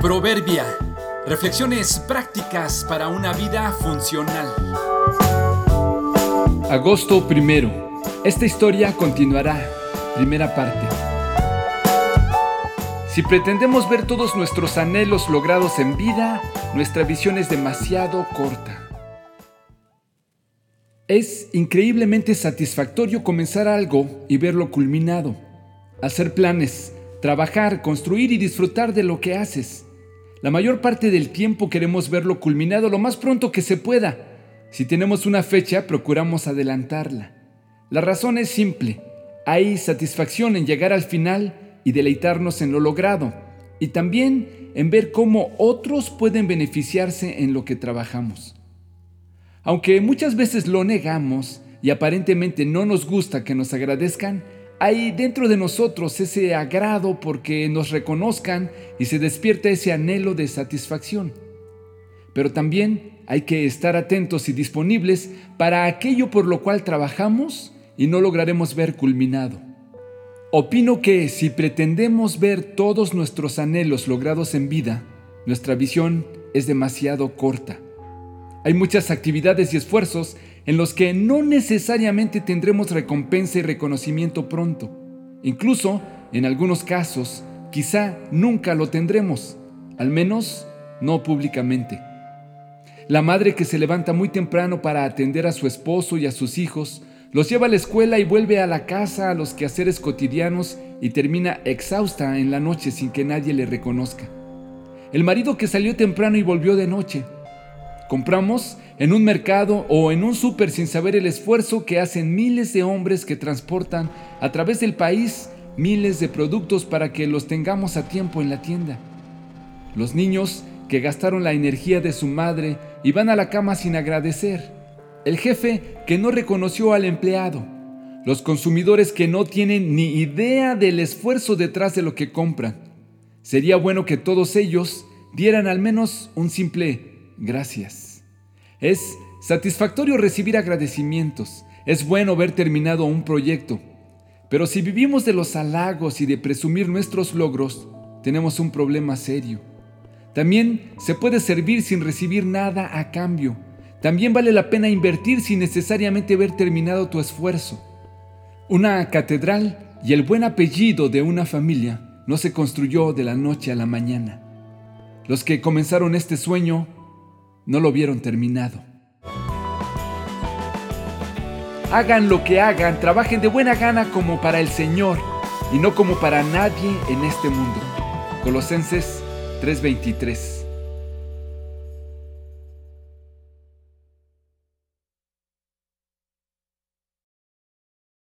Proverbia. Reflexiones prácticas para una vida funcional. Agosto primero. Esta historia continuará. Primera parte. Si pretendemos ver todos nuestros anhelos logrados en vida, nuestra visión es demasiado corta. Es increíblemente satisfactorio comenzar algo y verlo culminado, hacer planes, trabajar, construir y disfrutar de lo que haces. La mayor parte del tiempo queremos verlo culminado lo más pronto que se pueda. Si tenemos una fecha, procuramos adelantarla. La razón es simple. Hay satisfacción en llegar al final y deleitarnos en lo logrado, y también en ver cómo otros pueden beneficiarse en lo que trabajamos. Aunque muchas veces lo negamos y aparentemente no nos gusta que nos agradezcan, hay dentro de nosotros ese agrado porque nos reconozcan y se despierta ese anhelo de satisfacción. Pero también hay que estar atentos y disponibles para aquello por lo cual trabajamos y no lograremos ver culminado. Opino que si pretendemos ver todos nuestros anhelos logrados en vida, nuestra visión es demasiado corta. Hay muchas actividades y esfuerzos en los que no necesariamente tendremos recompensa y reconocimiento pronto. Incluso, en algunos casos, quizá nunca lo tendremos, al menos no públicamente. La madre que se levanta muy temprano para atender a su esposo y a sus hijos, los lleva a la escuela y vuelve a la casa a los quehaceres cotidianos y termina exhausta en la noche sin que nadie le reconozca. El marido que salió temprano y volvió de noche, Compramos en un mercado o en un súper sin saber el esfuerzo que hacen miles de hombres que transportan a través del país miles de productos para que los tengamos a tiempo en la tienda. Los niños que gastaron la energía de su madre y van a la cama sin agradecer. El jefe que no reconoció al empleado. Los consumidores que no tienen ni idea del esfuerzo detrás de lo que compran. Sería bueno que todos ellos dieran al menos un simple gracias. Es satisfactorio recibir agradecimientos. Es bueno ver terminado un proyecto. Pero si vivimos de los halagos y de presumir nuestros logros, tenemos un problema serio. También se puede servir sin recibir nada a cambio. También vale la pena invertir sin necesariamente ver terminado tu esfuerzo. Una catedral y el buen apellido de una familia no se construyó de la noche a la mañana. Los que comenzaron este sueño no lo vieron terminado. Hagan lo que hagan, trabajen de buena gana como para el Señor y no como para nadie en este mundo. Colosenses 3:23